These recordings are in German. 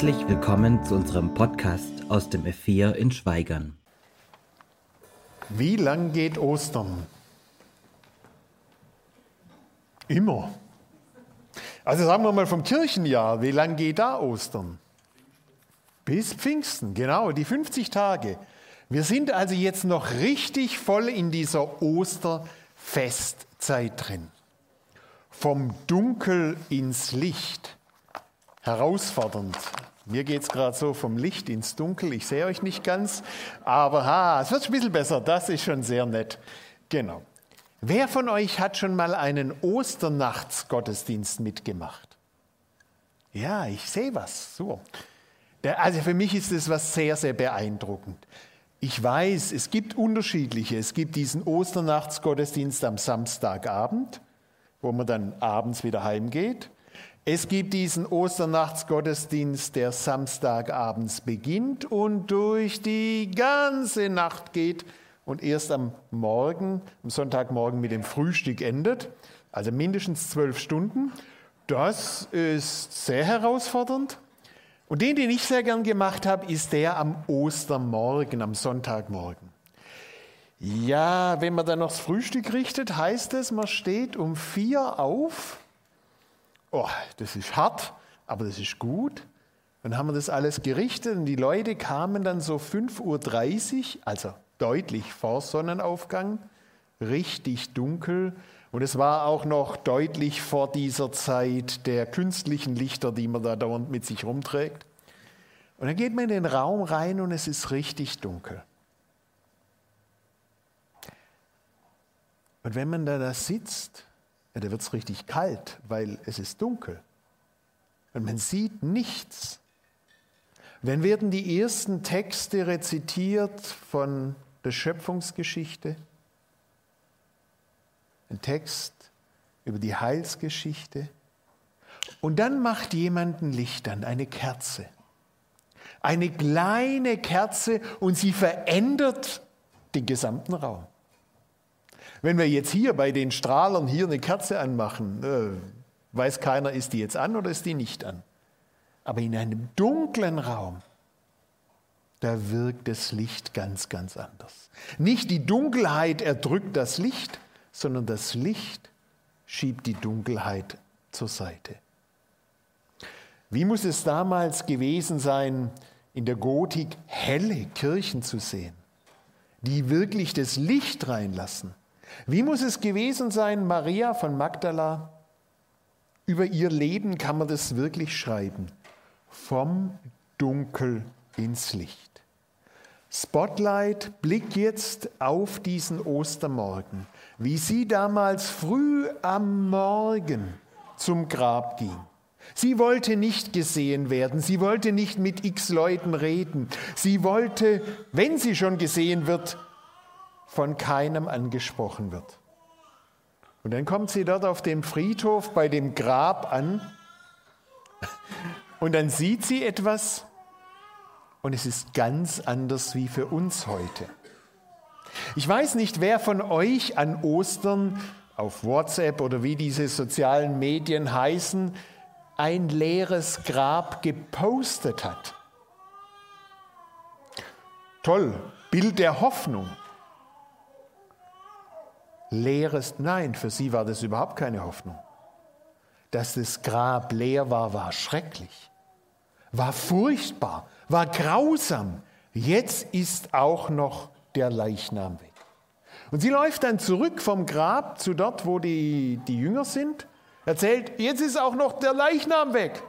Herzlich willkommen zu unserem Podcast aus dem F4 in Schweigern. Wie lang geht Ostern? Immer. Also sagen wir mal vom Kirchenjahr, wie lang geht da Ostern? Bis Pfingsten, genau, die 50 Tage. Wir sind also jetzt noch richtig voll in dieser Osterfestzeit drin. Vom Dunkel ins Licht. Herausfordernd. Mir geht es gerade so vom Licht ins Dunkel. Ich sehe euch nicht ganz, aber ha, es wird ein bisschen besser. Das ist schon sehr nett. Genau. Wer von euch hat schon mal einen Osternachtsgottesdienst mitgemacht? Ja, ich sehe was. So. Also für mich ist es was sehr, sehr beeindruckend. Ich weiß, es gibt unterschiedliche. Es gibt diesen Osternachtsgottesdienst am Samstagabend, wo man dann abends wieder heimgeht. Es gibt diesen Osternachtsgottesdienst, der Samstagabends beginnt und durch die ganze Nacht geht und erst am Morgen, am Sonntagmorgen mit dem Frühstück endet. Also mindestens zwölf Stunden. Das ist sehr herausfordernd. Und den, den ich sehr gern gemacht habe, ist der am Ostermorgen, am Sonntagmorgen. Ja, wenn man dann noch das Frühstück richtet, heißt es, man steht um vier auf. Oh, das ist hart, aber das ist gut. Dann haben wir das alles gerichtet und die Leute kamen dann so 5.30 Uhr, also deutlich vor Sonnenaufgang, richtig dunkel. Und es war auch noch deutlich vor dieser Zeit der künstlichen Lichter, die man da dauernd mit sich rumträgt. Und dann geht man in den Raum rein und es ist richtig dunkel. Und wenn man da, da sitzt, ja, da wird es richtig kalt, weil es ist dunkel. Und man sieht nichts. Dann werden die ersten Texte rezitiert von der Schöpfungsgeschichte ein Text über die Heilsgeschichte. Und dann macht jemand ein Licht an, eine Kerze. Eine kleine Kerze und sie verändert den gesamten Raum. Wenn wir jetzt hier bei den Strahlern hier eine Kerze anmachen, äh, weiß keiner, ist die jetzt an oder ist die nicht an. Aber in einem dunklen Raum, da wirkt das Licht ganz, ganz anders. Nicht die Dunkelheit erdrückt das Licht, sondern das Licht schiebt die Dunkelheit zur Seite. Wie muss es damals gewesen sein, in der Gotik helle Kirchen zu sehen, die wirklich das Licht reinlassen? Wie muss es gewesen sein, Maria von Magdala? Über ihr Leben kann man das wirklich schreiben. Vom Dunkel ins Licht. Spotlight blickt jetzt auf diesen Ostermorgen, wie sie damals früh am Morgen zum Grab ging. Sie wollte nicht gesehen werden, sie wollte nicht mit x Leuten reden, sie wollte, wenn sie schon gesehen wird, von keinem angesprochen wird. Und dann kommt sie dort auf dem Friedhof bei dem Grab an und dann sieht sie etwas, und es ist ganz anders wie für uns heute. Ich weiß nicht, wer von euch an Ostern auf WhatsApp oder wie diese sozialen Medien heißen, ein leeres Grab gepostet hat. Toll, Bild der Hoffnung. Leeres, nein, für sie war das überhaupt keine Hoffnung. Dass das Grab leer war, war schrecklich, war furchtbar, war grausam. Jetzt ist auch noch der Leichnam weg. Und sie läuft dann zurück vom Grab zu dort, wo die, die Jünger sind, erzählt, jetzt ist auch noch der Leichnam weg.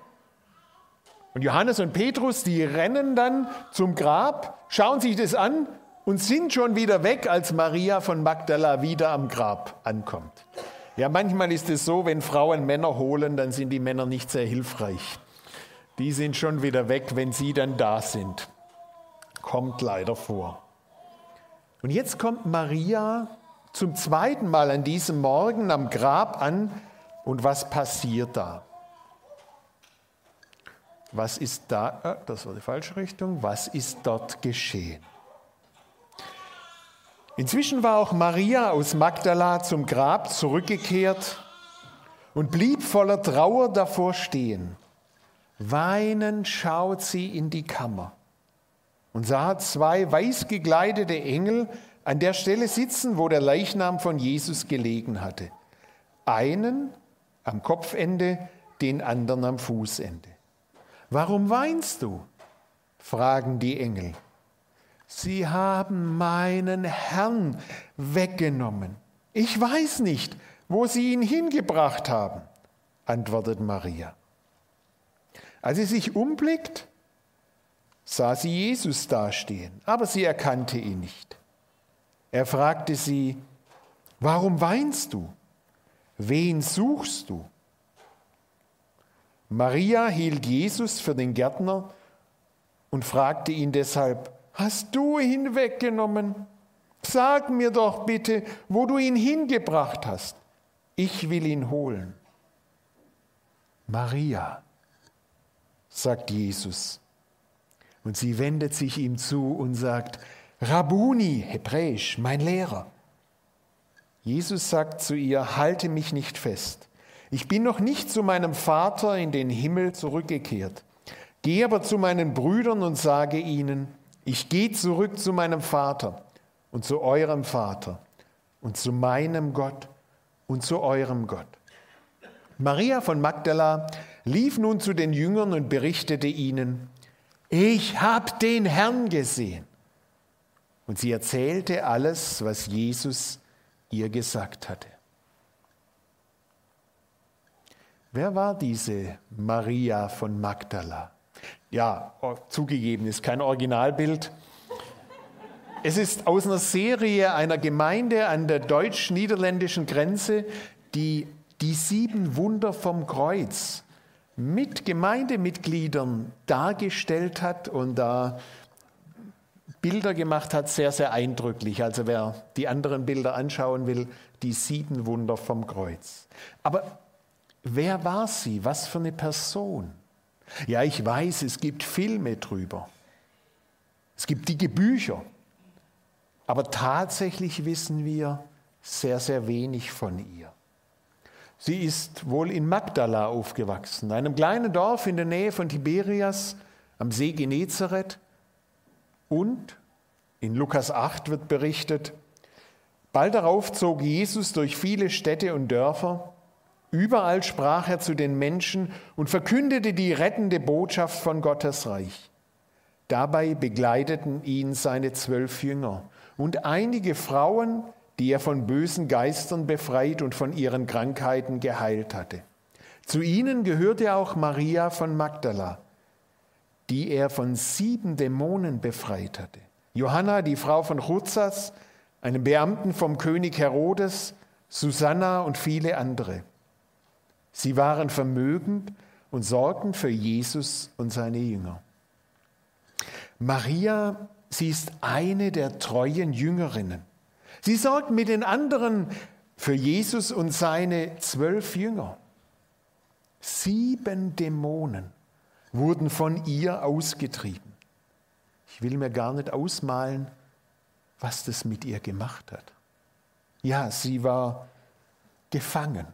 Und Johannes und Petrus, die rennen dann zum Grab, schauen sich das an und sind schon wieder weg, als Maria von Magdala wieder am Grab ankommt. Ja, manchmal ist es so, wenn Frauen Männer holen, dann sind die Männer nicht sehr hilfreich die sind schon wieder weg, wenn sie dann da sind. Kommt leider vor. Und jetzt kommt Maria zum zweiten Mal an diesem Morgen am Grab an und was passiert da? Was ist da? Äh, das war die falsche Richtung. Was ist dort geschehen? Inzwischen war auch Maria aus Magdala zum Grab zurückgekehrt und blieb voller Trauer davor stehen. Weinend schaut sie in die Kammer und sah zwei weiß gekleidete Engel an der Stelle sitzen, wo der Leichnam von Jesus gelegen hatte. Einen am Kopfende, den anderen am Fußende. Warum weinst du? fragen die Engel. Sie haben meinen Herrn weggenommen. Ich weiß nicht, wo sie ihn hingebracht haben, antwortet Maria. Als sie sich umblickt, sah sie Jesus dastehen, aber sie erkannte ihn nicht. Er fragte sie, warum weinst du? Wen suchst du? Maria hielt Jesus für den Gärtner und fragte ihn deshalb, hast du ihn weggenommen? Sag mir doch bitte, wo du ihn hingebracht hast. Ich will ihn holen. Maria, sagt Jesus. Und sie wendet sich ihm zu und sagt, Rabuni, hebräisch, mein Lehrer. Jesus sagt zu ihr, halte mich nicht fest. Ich bin noch nicht zu meinem Vater in den Himmel zurückgekehrt. Geh aber zu meinen Brüdern und sage ihnen, ich gehe zurück zu meinem Vater und zu eurem Vater und zu meinem Gott und zu eurem Gott. Maria von Magdala lief nun zu den Jüngern und berichtete ihnen, ich habe den Herrn gesehen. Und sie erzählte alles, was Jesus ihr gesagt hatte. Wer war diese Maria von Magdala? Ja, zugegeben, ist kein Originalbild. Es ist aus einer Serie einer Gemeinde an der deutsch-niederländischen Grenze, die die sieben Wunder vom Kreuz mit Gemeindemitgliedern dargestellt hat und da Bilder gemacht hat, sehr, sehr eindrücklich. Also wer die anderen Bilder anschauen will, die sieben Wunder vom Kreuz. Aber wer war sie? Was für eine Person? Ja, ich weiß, es gibt Filme drüber. Es gibt dicke Bücher. Aber tatsächlich wissen wir sehr, sehr wenig von ihr. Sie ist wohl in Magdala aufgewachsen, einem kleinen Dorf in der Nähe von Tiberias am See Genezareth. Und in Lukas 8 wird berichtet, bald darauf zog Jesus durch viele Städte und Dörfer. Überall sprach er zu den Menschen und verkündete die rettende Botschaft von Gottes Reich. Dabei begleiteten ihn seine zwölf Jünger und einige Frauen, die er von bösen Geistern befreit und von ihren Krankheiten geheilt hatte. Zu ihnen gehörte auch Maria von Magdala, die er von sieben Dämonen befreit hatte. Johanna, die Frau von Chuzas, einem Beamten vom König Herodes, Susanna und viele andere. Sie waren vermögend und sorgten für Jesus und seine Jünger. Maria, sie ist eine der treuen Jüngerinnen. Sie sorgt mit den anderen für Jesus und seine zwölf Jünger. Sieben Dämonen wurden von ihr ausgetrieben. Ich will mir gar nicht ausmalen, was das mit ihr gemacht hat. Ja, sie war gefangen,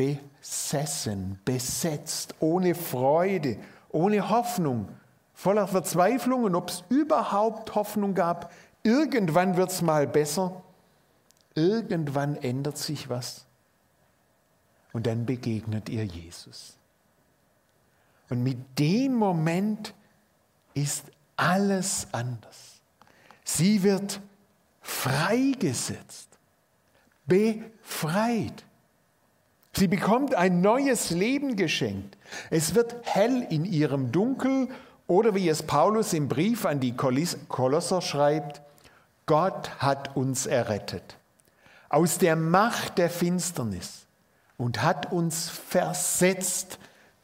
besessen, besetzt, ohne Freude, ohne Hoffnung, voller Verzweiflung und ob es überhaupt Hoffnung gab, irgendwann wird es mal besser, irgendwann ändert sich was und dann begegnet ihr Jesus. Und mit dem Moment ist alles anders. Sie wird freigesetzt, befreit. Sie bekommt ein neues Leben geschenkt. Es wird hell in ihrem Dunkel oder wie es Paulus im Brief an die Kolosser schreibt, Gott hat uns errettet aus der Macht der Finsternis und hat uns versetzt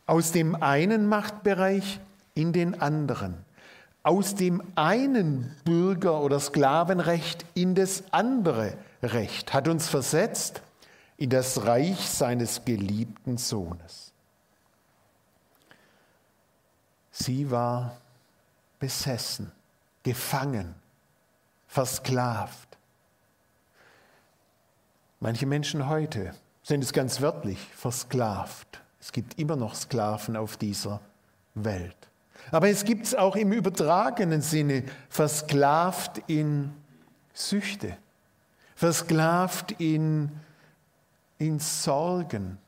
aus dem einen Machtbereich in den anderen, aus dem einen Bürger- oder Sklavenrecht in das andere Recht, hat uns versetzt in das Reich seines geliebten Sohnes. Sie war besessen, gefangen, versklavt. Manche Menschen heute sind es ganz wörtlich versklavt. Es gibt immer noch Sklaven auf dieser Welt. Aber es gibt es auch im übertragenen Sinne, versklavt in Süchte, versklavt in, in Sorgen,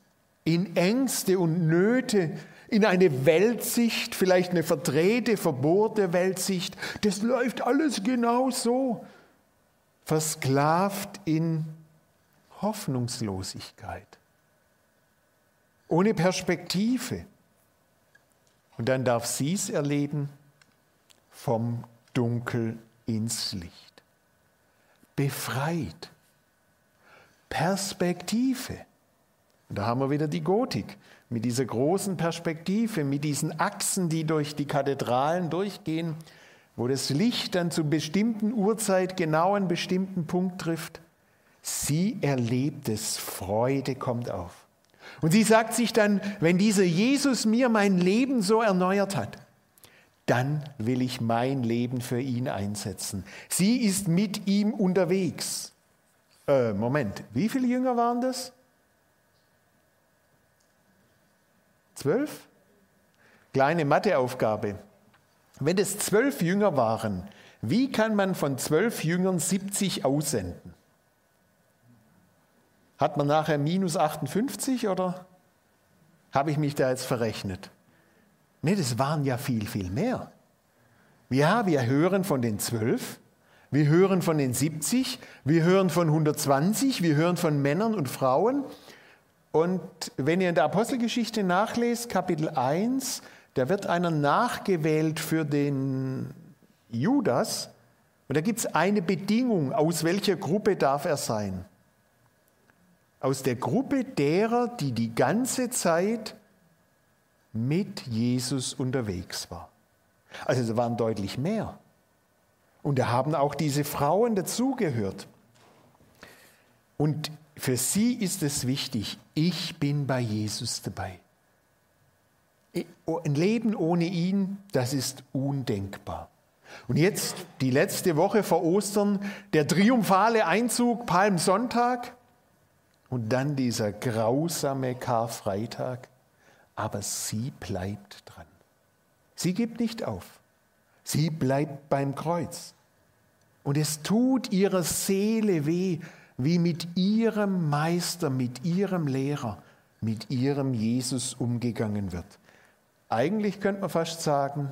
in Ängste und Nöte, in eine Weltsicht, vielleicht eine verdrehte, verbohrte Weltsicht. Das läuft alles genau so. Versklavt in Hoffnungslosigkeit, ohne Perspektive. Und dann darf sie es erleben vom Dunkel ins Licht. Befreit. Perspektive. Und da haben wir wieder die Gotik mit dieser großen Perspektive, mit diesen Achsen, die durch die Kathedralen durchgehen, wo das Licht dann zu bestimmten Uhrzeit genau einen bestimmten Punkt trifft. Sie erlebt es, Freude kommt auf. Und sie sagt sich dann, wenn dieser Jesus mir mein Leben so erneuert hat, dann will ich mein Leben für ihn einsetzen. Sie ist mit ihm unterwegs. Äh, Moment, wie viele Jünger waren das? Zwölf? Kleine Matheaufgabe. Wenn es zwölf Jünger waren, wie kann man von zwölf Jüngern 70 aussenden? Hat man nachher minus 58 oder habe ich mich da jetzt verrechnet? Nee, das waren ja viel, viel mehr. Ja, wir hören von den zwölf, wir hören von den 70, wir hören von 120, wir hören von Männern und Frauen. Und wenn ihr in der Apostelgeschichte nachlest, Kapitel 1, da wird einer nachgewählt für den Judas. Und da gibt es eine Bedingung, aus welcher Gruppe darf er sein aus der Gruppe derer, die die ganze Zeit mit Jesus unterwegs war. Also es waren deutlich mehr. Und da haben auch diese Frauen dazugehört. Und für sie ist es wichtig, ich bin bei Jesus dabei. Ein Leben ohne ihn, das ist undenkbar. Und jetzt die letzte Woche vor Ostern, der triumphale Einzug, Palmsonntag. Und dann dieser grausame Karfreitag. Aber sie bleibt dran. Sie gibt nicht auf. Sie bleibt beim Kreuz. Und es tut ihrer Seele weh, wie mit ihrem Meister, mit ihrem Lehrer, mit ihrem Jesus umgegangen wird. Eigentlich könnte man fast sagen,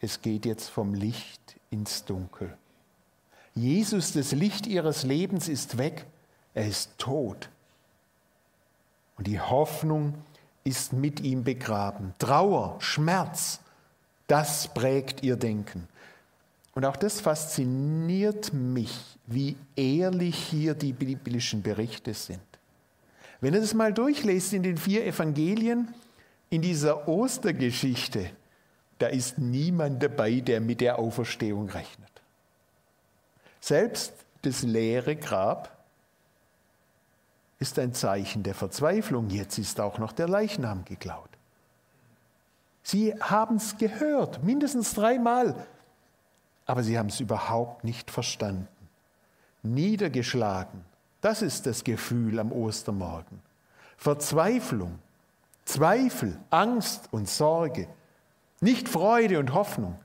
es geht jetzt vom Licht ins Dunkel. Jesus, das Licht ihres Lebens ist weg er ist tot. Und die Hoffnung ist mit ihm begraben. Trauer, Schmerz, das prägt ihr Denken. Und auch das fasziniert mich, wie ehrlich hier die biblischen Berichte sind. Wenn ihr das mal durchlest in den vier Evangelien, in dieser Ostergeschichte, da ist niemand dabei, der mit der Auferstehung rechnet. Selbst das leere Grab ist ein Zeichen der Verzweiflung. Jetzt ist auch noch der Leichnam geklaut. Sie haben es gehört, mindestens dreimal, aber sie haben es überhaupt nicht verstanden. Niedergeschlagen, das ist das Gefühl am Ostermorgen. Verzweiflung, Zweifel, Angst und Sorge, nicht Freude und Hoffnung.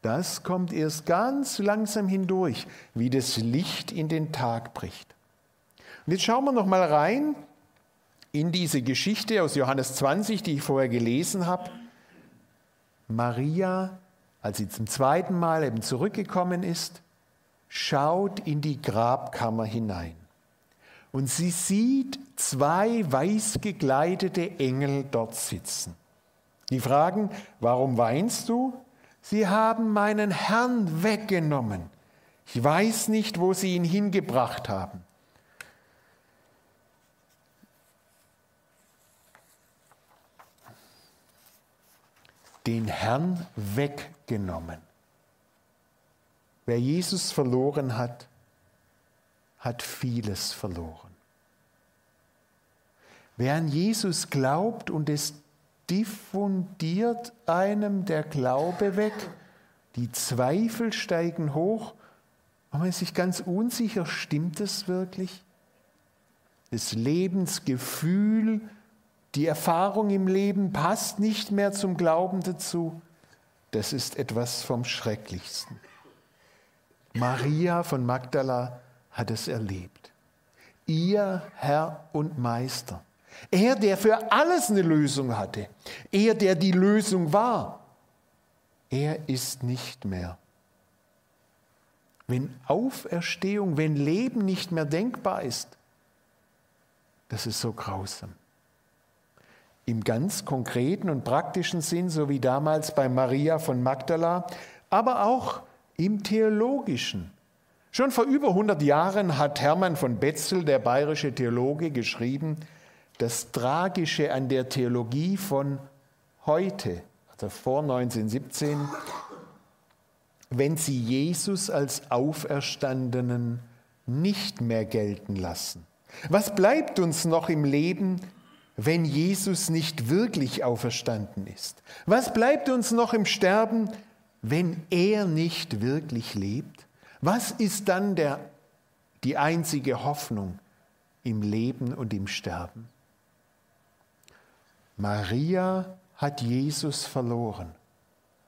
Das kommt erst ganz langsam hindurch, wie das Licht in den Tag bricht. Und jetzt schauen wir noch mal rein in diese Geschichte aus Johannes 20, die ich vorher gelesen habe. Maria, als sie zum zweiten Mal eben zurückgekommen ist, schaut in die Grabkammer hinein. Und sie sieht zwei weiß gekleidete Engel dort sitzen. Die fragen, warum weinst du? Sie haben meinen Herrn weggenommen. Ich weiß nicht, wo sie ihn hingebracht haben. Den Herrn weggenommen. Wer Jesus verloren hat, hat vieles verloren. Wer an Jesus glaubt und es diffundiert einem der Glaube weg, die Zweifel steigen hoch und man ist sich ganz unsicher, stimmt es wirklich? Das Lebensgefühl, die Erfahrung im Leben passt nicht mehr zum Glauben dazu, das ist etwas vom Schrecklichsten. Maria von Magdala hat es erlebt. Ihr Herr und Meister. Er, der für alles eine Lösung hatte. Er, der die Lösung war. Er ist nicht mehr. Wenn Auferstehung, wenn Leben nicht mehr denkbar ist, das ist so grausam. Im ganz konkreten und praktischen Sinn, so wie damals bei Maria von Magdala, aber auch im theologischen. Schon vor über 100 Jahren hat Hermann von Betzel, der bayerische Theologe, geschrieben, das Tragische an der Theologie von heute, also vor 1917, wenn sie Jesus als Auferstandenen nicht mehr gelten lassen. Was bleibt uns noch im Leben, wenn Jesus nicht wirklich auferstanden ist? Was bleibt uns noch im Sterben, wenn er nicht wirklich lebt? Was ist dann der, die einzige Hoffnung im Leben und im Sterben? Maria hat Jesus verloren,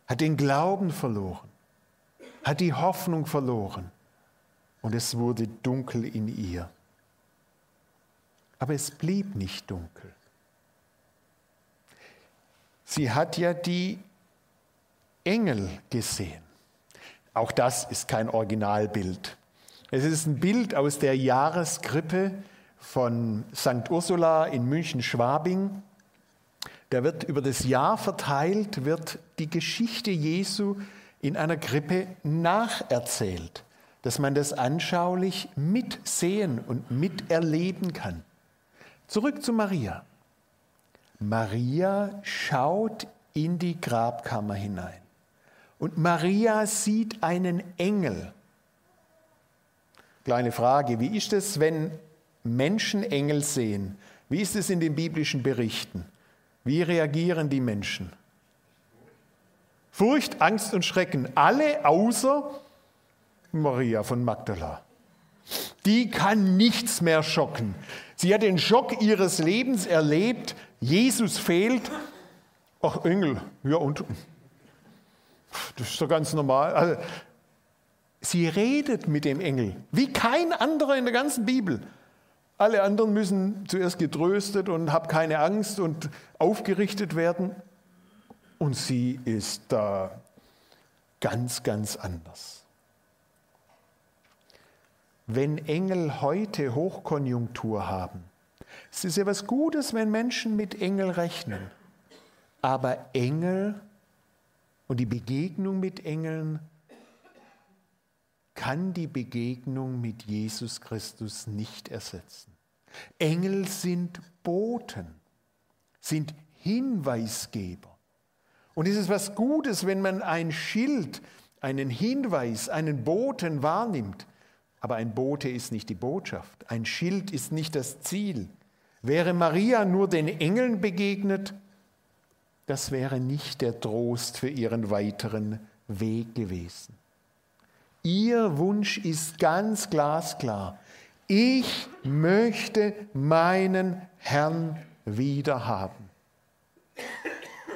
hat den Glauben verloren, hat die Hoffnung verloren und es wurde dunkel in ihr. Aber es blieb nicht dunkel. Sie hat ja die Engel gesehen. Auch das ist kein Originalbild. Es ist ein Bild aus der Jahreskrippe von St. Ursula in München-Schwabing. Da wird über das Jahr verteilt, wird die Geschichte Jesu in einer Krippe nacherzählt, dass man das anschaulich mitsehen und miterleben kann. Zurück zu Maria. Maria schaut in die Grabkammer hinein. Und Maria sieht einen Engel. Kleine Frage, wie ist es, wenn Menschen Engel sehen? Wie ist es in den biblischen Berichten? Wie reagieren die Menschen? Furcht, Angst und Schrecken. Alle außer Maria von Magdala. Die kann nichts mehr schocken. Sie hat den Schock ihres Lebens erlebt. Jesus fehlt. Ach, Engel, ja und? Das ist doch ganz normal. Also, sie redet mit dem Engel, wie kein anderer in der ganzen Bibel. Alle anderen müssen zuerst getröstet und hab keine Angst und aufgerichtet werden. Und sie ist da ganz, ganz anders. Wenn Engel heute Hochkonjunktur haben, es ist ja was Gutes, wenn Menschen mit Engel rechnen. Aber Engel und die Begegnung mit Engeln kann die Begegnung mit Jesus Christus nicht ersetzen. Engel sind Boten, sind Hinweisgeber. Und es ist was Gutes, wenn man ein Schild, einen Hinweis, einen Boten wahrnimmt. Aber ein Bote ist nicht die Botschaft, ein Schild ist nicht das Ziel. Wäre Maria nur den Engeln begegnet, das wäre nicht der Trost für ihren weiteren Weg gewesen. Ihr Wunsch ist ganz glasklar. Ich möchte meinen Herrn wieder haben.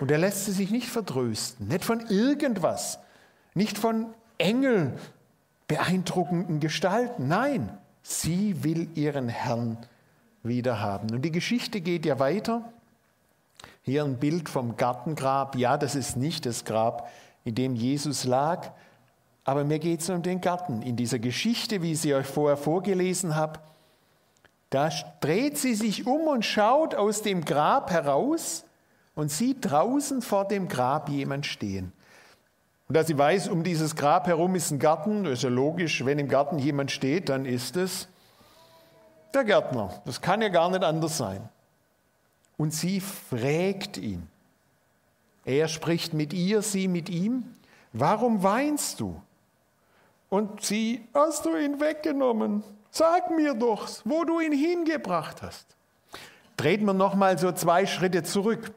Und er lässt sie sich nicht vertrösten, nicht von irgendwas, nicht von Engeln beeindruckenden Gestalten. Nein, sie will ihren Herrn wieder haben. Und die Geschichte geht ja weiter. Hier ein Bild vom Gartengrab. Ja, das ist nicht das Grab, in dem Jesus lag, aber mir geht es um den Garten. In dieser Geschichte, wie ich sie euch vorher vorgelesen habe, da dreht sie sich um und schaut aus dem Grab heraus und sieht draußen vor dem Grab jemand stehen. Und da sie weiß, um dieses Grab herum ist ein Garten, das ist ja logisch, wenn im Garten jemand steht, dann ist es der Gärtner. Das kann ja gar nicht anders sein und sie fragt ihn. Er spricht mit ihr, sie mit ihm. Warum weinst du? Und sie, hast du ihn weggenommen? Sag mir doch, wo du ihn hingebracht hast. Treten wir nochmal so zwei Schritte zurück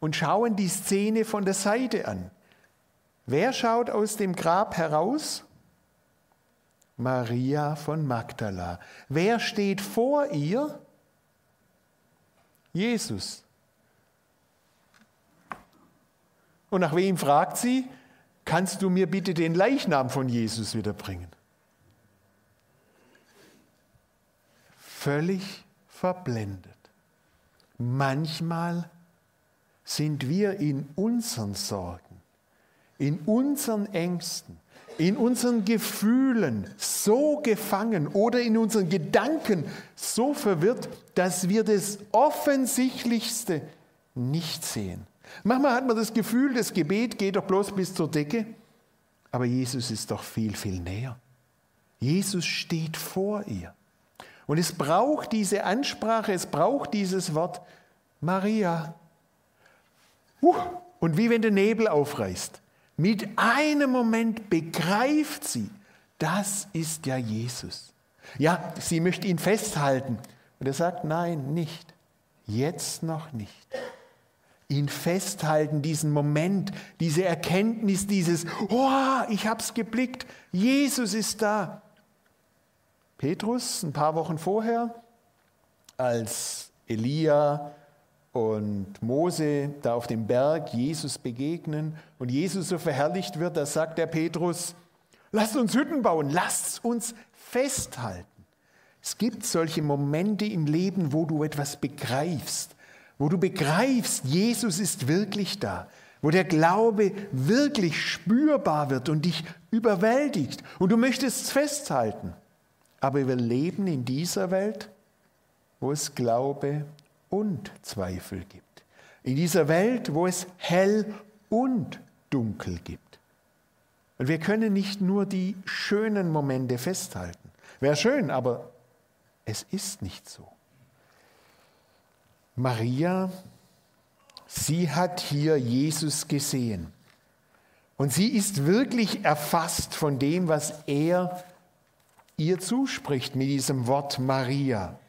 und schauen die Szene von der Seite an. Wer schaut aus dem Grab heraus? Maria von Magdala. Wer steht vor ihr? Jesus. Und nach wem fragt sie? Kannst du mir bitte den Leichnam von Jesus wiederbringen? Völlig verblendet. Manchmal sind wir in unseren Sorgen, in unseren Ängsten, in unseren Gefühlen so gefangen oder in unseren Gedanken so verwirrt, dass wir das Offensichtlichste nicht sehen. Manchmal hat man das Gefühl, das Gebet geht doch bloß bis zur Decke, aber Jesus ist doch viel, viel näher. Jesus steht vor ihr. Und es braucht diese Ansprache, es braucht dieses Wort Maria. Und wie wenn der Nebel aufreißt. Mit einem Moment begreift sie, das ist ja Jesus. Ja, sie möchte ihn festhalten. Und er sagt, nein, nicht. Jetzt noch nicht. Ihn festhalten, diesen Moment, diese Erkenntnis, dieses, oh, ich hab's geblickt, Jesus ist da. Petrus, ein paar Wochen vorher, als Elia und Mose da auf dem Berg Jesus begegnen und Jesus so verherrlicht wird, da sagt der Petrus, lasst uns Hütten bauen, lasst uns festhalten. Es gibt solche Momente im Leben, wo du etwas begreifst, wo du begreifst, Jesus ist wirklich da, wo der Glaube wirklich spürbar wird und dich überwältigt und du möchtest es festhalten. Aber wir leben in dieser Welt, wo es Glaube und Zweifel gibt. In dieser Welt, wo es hell und dunkel gibt. Und wir können nicht nur die schönen Momente festhalten. Wäre schön, aber es ist nicht so. Maria, sie hat hier Jesus gesehen. Und sie ist wirklich erfasst von dem, was er ihr zuspricht mit diesem Wort Maria.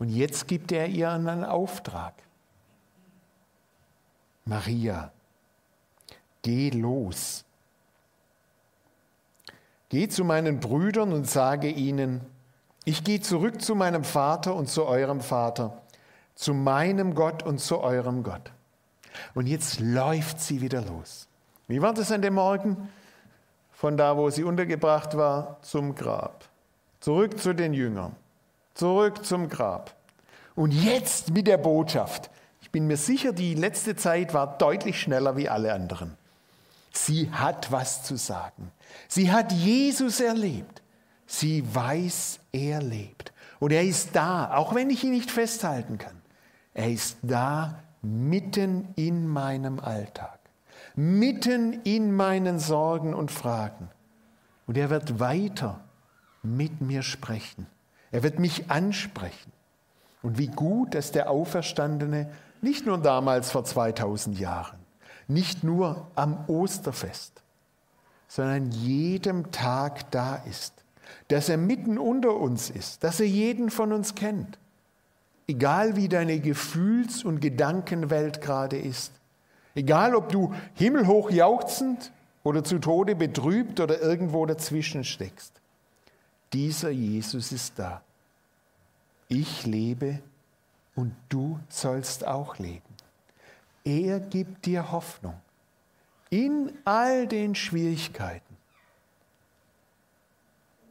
Und jetzt gibt er ihr einen Auftrag. Maria, geh los. Geh zu meinen Brüdern und sage ihnen, ich gehe zurück zu meinem Vater und zu eurem Vater, zu meinem Gott und zu eurem Gott. Und jetzt läuft sie wieder los. Wie war das an dem Morgen? Von da, wo sie untergebracht war, zum Grab. Zurück zu den Jüngern zurück zum Grab. Und jetzt mit der Botschaft. Ich bin mir sicher, die letzte Zeit war deutlich schneller wie alle anderen. Sie hat was zu sagen. Sie hat Jesus erlebt. Sie weiß, er lebt. Und er ist da, auch wenn ich ihn nicht festhalten kann. Er ist da mitten in meinem Alltag, mitten in meinen Sorgen und Fragen. Und er wird weiter mit mir sprechen. Er wird mich ansprechen. Und wie gut, dass der Auferstandene nicht nur damals vor 2000 Jahren, nicht nur am Osterfest, sondern jedem Tag da ist, dass er mitten unter uns ist, dass er jeden von uns kennt, egal wie deine Gefühls- und Gedankenwelt gerade ist, egal ob du himmelhoch jauchzend oder zu Tode betrübt oder irgendwo dazwischen steckst. Dieser Jesus ist da. Ich lebe und du sollst auch leben. Er gibt dir Hoffnung in all den Schwierigkeiten.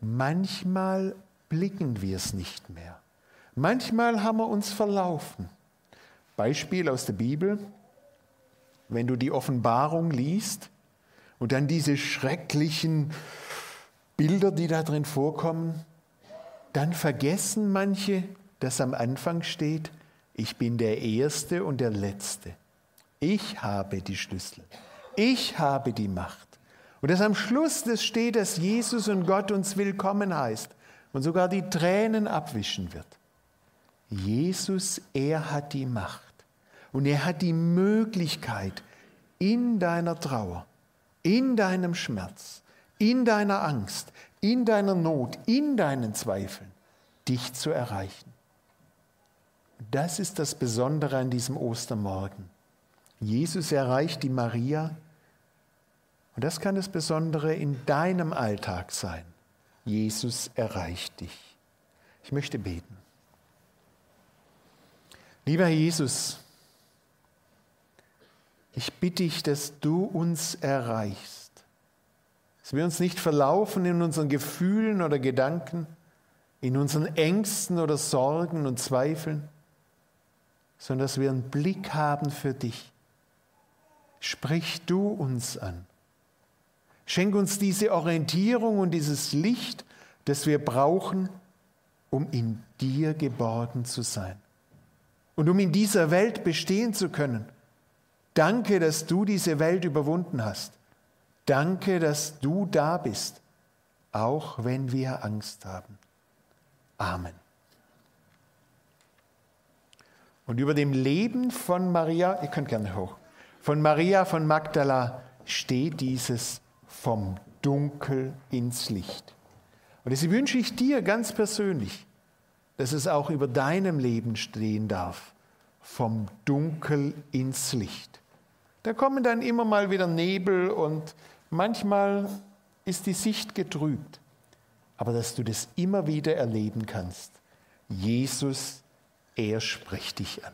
Manchmal blicken wir es nicht mehr. Manchmal haben wir uns verlaufen. Beispiel aus der Bibel, wenn du die Offenbarung liest und dann diese schrecklichen Bilder, die da drin vorkommen, dann vergessen manche, dass am Anfang steht, ich bin der Erste und der Letzte. Ich habe die Schlüssel. Ich habe die Macht. Und dass am Schluss das steht, dass Jesus und Gott uns willkommen heißt und sogar die Tränen abwischen wird. Jesus, er hat die Macht und er hat die Möglichkeit, in deiner Trauer, in deinem Schmerz, in deiner Angst, in deiner Not, in deinen Zweifeln, dich zu erreichen. Das ist das Besondere an diesem Ostermorgen. Jesus erreicht die Maria und das kann das Besondere in deinem Alltag sein. Jesus erreicht dich. Ich möchte beten. Lieber Jesus, Ich bitte dich, dass du uns erreichst, dass wir uns nicht verlaufen in unseren Gefühlen oder Gedanken, in unseren Ängsten oder Sorgen und Zweifeln, sondern dass wir einen Blick haben für dich. Sprich du uns an. Schenk uns diese Orientierung und dieses Licht, das wir brauchen, um in dir geborgen zu sein und um in dieser Welt bestehen zu können. Danke, dass du diese Welt überwunden hast. Danke, dass du da bist, auch wenn wir Angst haben. Amen. Und über dem Leben von Maria, ihr könnt gerne hoch, von Maria von Magdala steht dieses vom Dunkel ins Licht. Und das wünsche ich dir ganz persönlich, dass es auch über deinem Leben stehen darf, vom Dunkel ins Licht. Da kommen dann immer mal wieder Nebel und manchmal ist die Sicht getrübt, aber dass du das immer wieder erleben kannst. Jesus, er spricht dich an.